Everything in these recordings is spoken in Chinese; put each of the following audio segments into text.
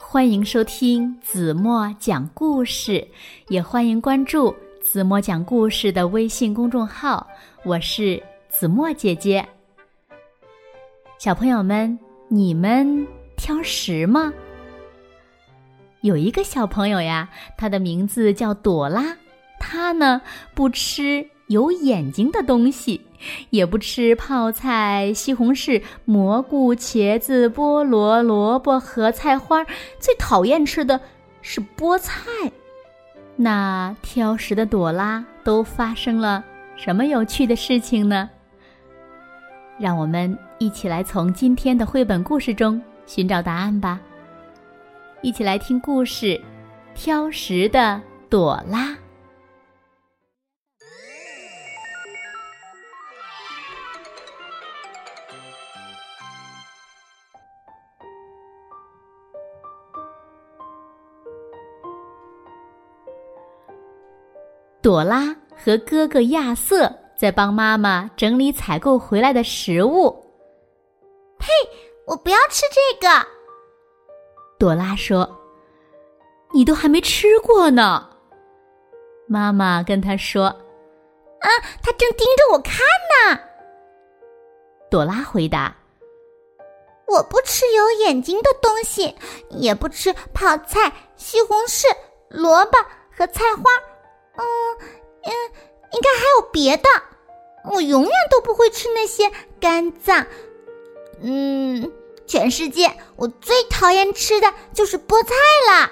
欢迎收听子墨讲故事，也欢迎关注子墨讲故事的微信公众号。我是子墨姐姐。小朋友们，你们挑食吗？有一个小朋友呀，他的名字叫朵拉，他呢不吃。有眼睛的东西，也不吃泡菜、西红柿、蘑菇、茄子、菠萝、萝卜和菜花，最讨厌吃的是菠菜。那挑食的朵拉都发生了什么有趣的事情呢？让我们一起来从今天的绘本故事中寻找答案吧。一起来听故事《挑食的朵拉》。朵拉和哥哥亚瑟在帮妈妈整理采购回来的食物。呸！我不要吃这个。朵拉说：“你都还没吃过呢。”妈妈跟他说：“啊，他正盯着我看呢。”朵拉回答：“我不吃有眼睛的东西，也不吃泡菜、西红柿、萝卜和菜花。”嗯嗯，应该还有别的。我永远都不会吃那些肝脏。嗯，全世界我最讨厌吃的就是菠菜了。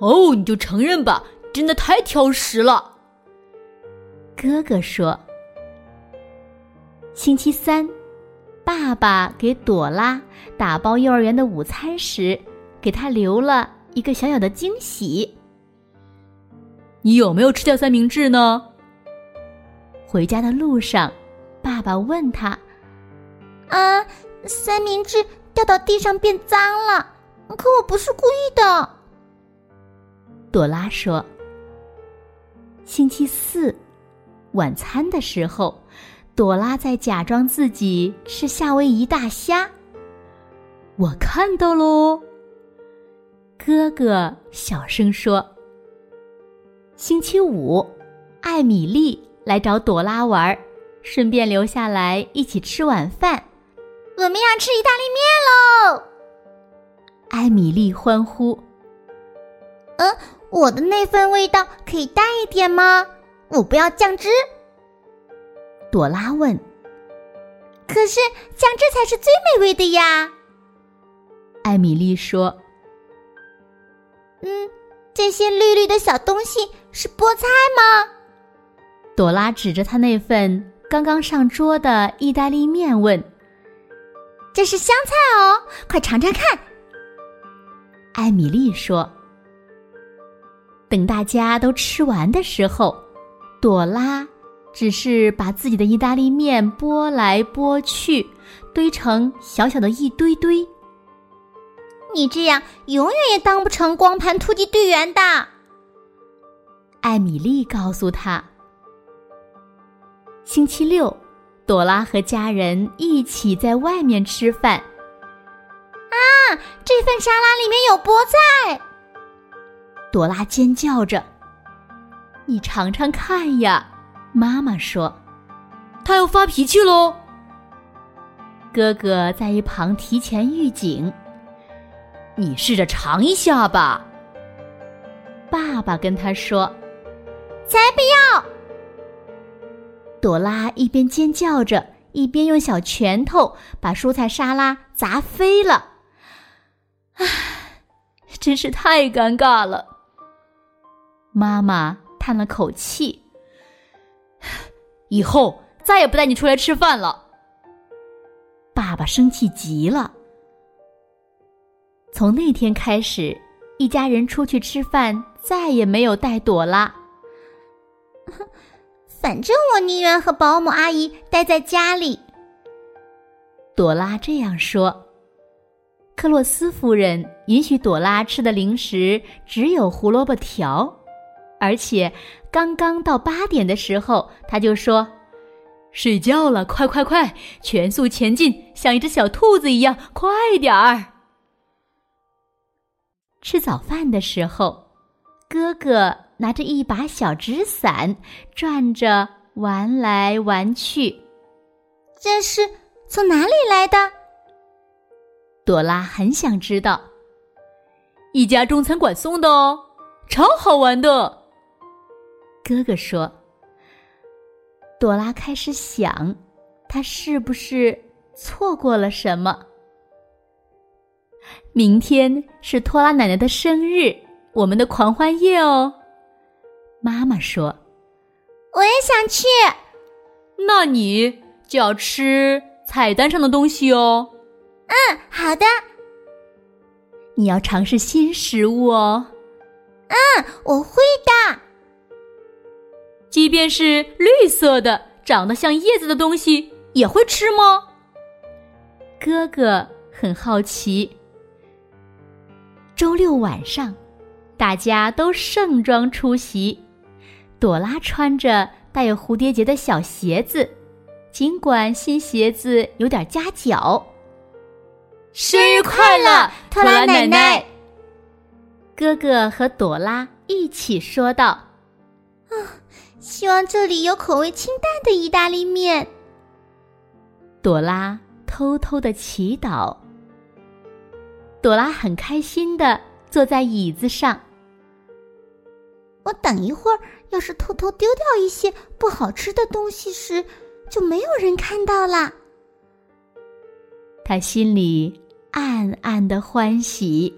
哦，你就承认吧，真的太挑食了。哥哥说：“星期三，爸爸给朵拉打包幼儿园的午餐时，给他留了一个小小的惊喜。”你有没有吃掉三明治呢？回家的路上，爸爸问他：“啊，三明治掉到地上变脏了，可我不是故意的。”朵拉说：“星期四晚餐的时候，朵拉在假装自己吃夏威夷大虾。我看到喽。”哥哥小声说。星期五，艾米丽来找朵拉玩，顺便留下来一起吃晚饭。我们要吃意大利面喽！艾米丽欢呼。嗯，我的那份味道可以淡一点吗？我不要酱汁。朵拉问。可是酱汁才是最美味的呀！艾米丽说。嗯。这些绿绿的小东西是菠菜吗？朵拉指着他那份刚刚上桌的意大利面问：“这是香菜哦，快尝尝看。”艾米丽说：“等大家都吃完的时候，朵拉只是把自己的意大利面拨来拨去，堆成小小的一堆堆。”你这样永远也当不成光盘突击队员的。艾米丽告诉他。星期六，朵拉和家人一起在外面吃饭。啊，这份沙拉里面有菠菜！朵拉尖叫着：“你尝尝看呀！”妈妈说：“他要发脾气喽。”哥哥在一旁提前预警。你试着尝一下吧。爸爸跟他说：“才不要！”朵拉一边尖叫着，一边用小拳头把蔬菜沙拉砸飞了。唉，真是太尴尬了。妈妈叹了口气：“以后再也不带你出来吃饭了。”爸爸生气极了。从那天开始，一家人出去吃饭，再也没有带朵拉。反正我宁愿和保姆阿姨待在家里。朵拉这样说。克洛斯夫人允许朵拉吃的零食只有胡萝卜条，而且刚刚到八点的时候，他就说：“睡觉了，快快快，全速前进，像一只小兔子一样，快点儿！”吃早饭的时候，哥哥拿着一把小纸伞，转着玩来玩去。这是从哪里来的？朵拉很想知道。一家中餐馆送的哦，超好玩的。哥哥说。朵拉开始想，他是不是错过了什么？明天是托拉奶奶的生日，我们的狂欢夜哦。妈妈说：“我也想去。”那你就要吃菜单上的东西哦。嗯，好的。你要尝试新食物哦。嗯，我会的。即便是绿色的、长得像叶子的东西，也会吃吗？哥哥很好奇。周六晚上，大家都盛装出席。朵拉穿着带有蝴蝶结的小鞋子，尽管新鞋子有点夹脚。生日快乐，托拉奶奶！哥哥和朵拉一起说道：“啊，希望这里有口味清淡的意大利面。”朵拉偷偷的祈祷。朵拉很开心的坐在椅子上。我等一会儿要是偷偷丢掉一些不好吃的东西时，就没有人看到啦。他心里。暗暗的欢喜。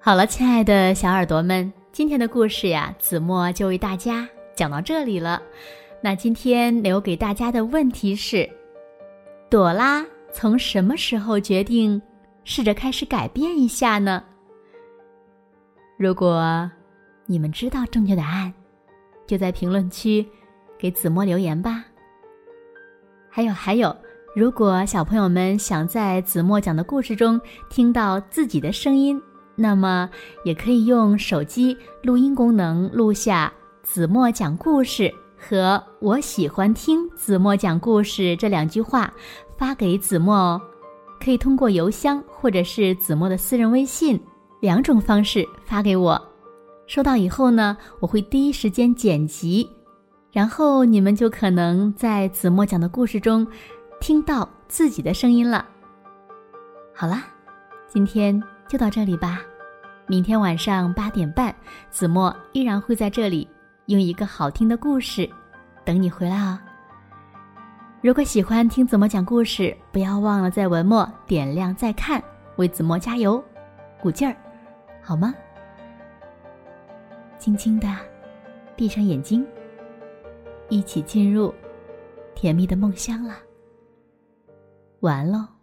好了，亲爱的小耳朵们，今天的故事呀，子墨就为大家讲到这里了。那今天留给大家的问题是：朵拉从什么时候决定试着开始改变一下呢？如果你们知道正确答案，就在评论区给子墨留言吧。还有，还有。如果小朋友们想在子墨讲的故事中听到自己的声音，那么也可以用手机录音功能录下“子墨讲故事”和“我喜欢听子墨讲故事”这两句话，发给子墨哦。可以通过邮箱或者是子墨的私人微信两种方式发给我。收到以后呢，我会第一时间剪辑，然后你们就可能在子墨讲的故事中。听到自己的声音了。好啦，今天就到这里吧。明天晚上八点半，子墨依然会在这里用一个好听的故事等你回来哦。如果喜欢听子墨讲故事，不要忘了在文末点亮再看，为子墨加油，鼓劲儿，好吗？轻轻的闭上眼睛，一起进入甜蜜的梦乡了。完喽。